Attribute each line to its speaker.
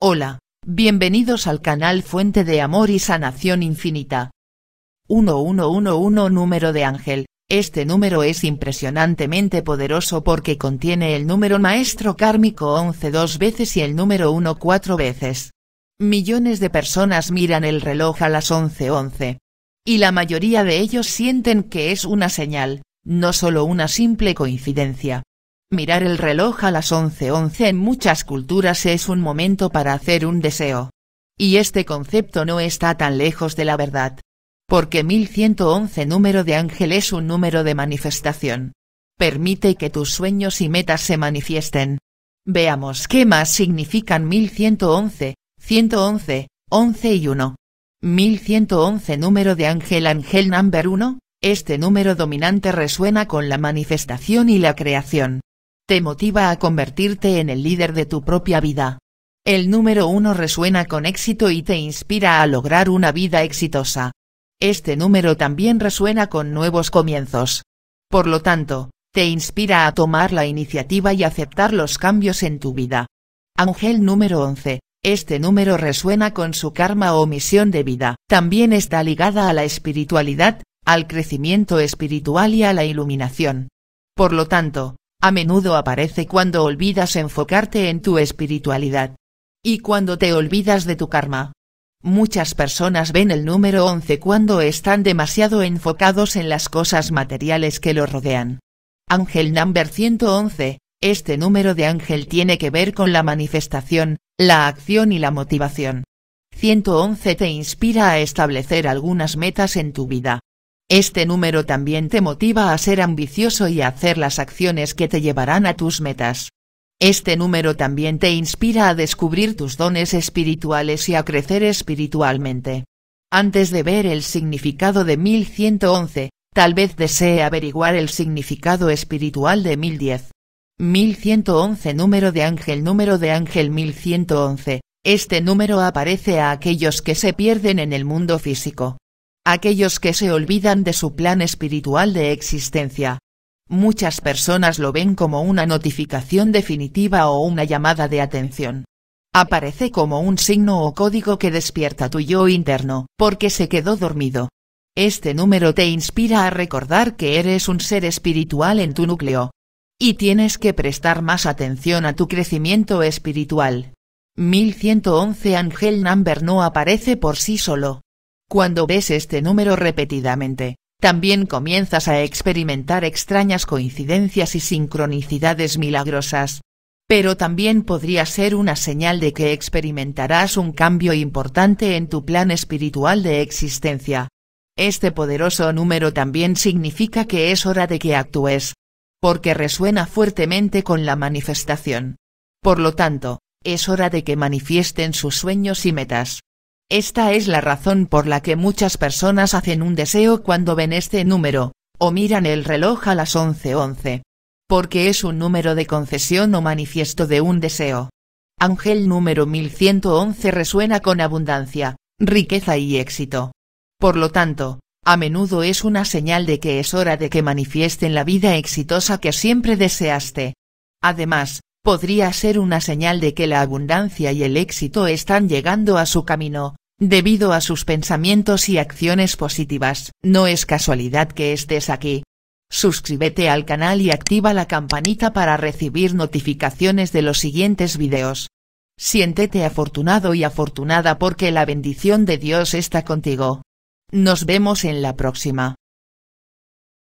Speaker 1: Hola, bienvenidos al canal Fuente de Amor y Sanación Infinita. 1111 número de ángel, este número es impresionantemente poderoso porque contiene el número maestro kármico 11 dos veces y el número 1 cuatro veces. Millones de personas miran el reloj a las 11:11. Y la mayoría de ellos sienten que es una señal, no solo una simple coincidencia. Mirar el reloj a las 11:11 en muchas culturas es un momento para hacer un deseo. Y este concepto no está tan lejos de la verdad. Porque 1111 número de ángel es un número de manifestación. Permite que tus sueños y metas se manifiesten. Veamos qué más significan 1111, 111, 11 y 1. 1111 número de ángel ángel number 1, este número dominante resuena con la manifestación y la creación. Te motiva a convertirte en el líder de tu propia vida. El número 1 resuena con éxito y te inspira a lograr una vida exitosa. Este número también resuena con nuevos comienzos. Por lo tanto, te inspira a tomar la iniciativa y aceptar los cambios en tu vida. Ángel número 11, este número resuena con su karma o misión de vida. También está ligada a la espiritualidad, al crecimiento espiritual y a la iluminación. Por lo tanto, a menudo aparece cuando olvidas enfocarte en tu espiritualidad. Y cuando te olvidas de tu karma. Muchas personas ven el número 11 cuando están demasiado enfocados en las cosas materiales que los rodean. Ángel number 111, este número de ángel tiene que ver con la manifestación, la acción y la motivación. 111 te inspira a establecer algunas metas en tu vida. Este número también te motiva a ser ambicioso y a hacer las acciones que te llevarán a tus metas. Este número también te inspira a descubrir tus dones espirituales y a crecer espiritualmente. Antes de ver el significado de 1111, tal vez desee averiguar el significado espiritual de 1010. 1111 número de ángel número de ángel 1111, este número aparece a aquellos que se pierden en el mundo físico. Aquellos que se olvidan de su plan espiritual de existencia. Muchas personas lo ven como una notificación definitiva o una llamada de atención. Aparece como un signo o código que despierta tu yo interno, porque se quedó dormido. Este número te inspira a recordar que eres un ser espiritual en tu núcleo, y tienes que prestar más atención a tu crecimiento espiritual. 1111 Ángel Number no aparece por sí solo. Cuando ves este número repetidamente, también comienzas a experimentar extrañas coincidencias y sincronicidades milagrosas. Pero también podría ser una señal de que experimentarás un cambio importante en tu plan espiritual de existencia. Este poderoso número también significa que es hora de que actúes, porque resuena fuertemente con la manifestación. Por lo tanto, es hora de que manifiesten sus sueños y metas. Esta es la razón por la que muchas personas hacen un deseo cuando ven este número, o miran el reloj a las 11:11. Porque es un número de concesión o manifiesto de un deseo. Ángel número 1111 resuena con abundancia, riqueza y éxito. Por lo tanto, a menudo es una señal de que es hora de que manifiesten la vida exitosa que siempre deseaste. Además, podría ser una señal de que la abundancia y el éxito están llegando a su camino, debido a sus pensamientos y acciones positivas. No es casualidad que estés aquí. Suscríbete al canal y activa la campanita para recibir notificaciones de los siguientes videos. Siéntete afortunado y afortunada porque la bendición de Dios está contigo. Nos vemos en la próxima.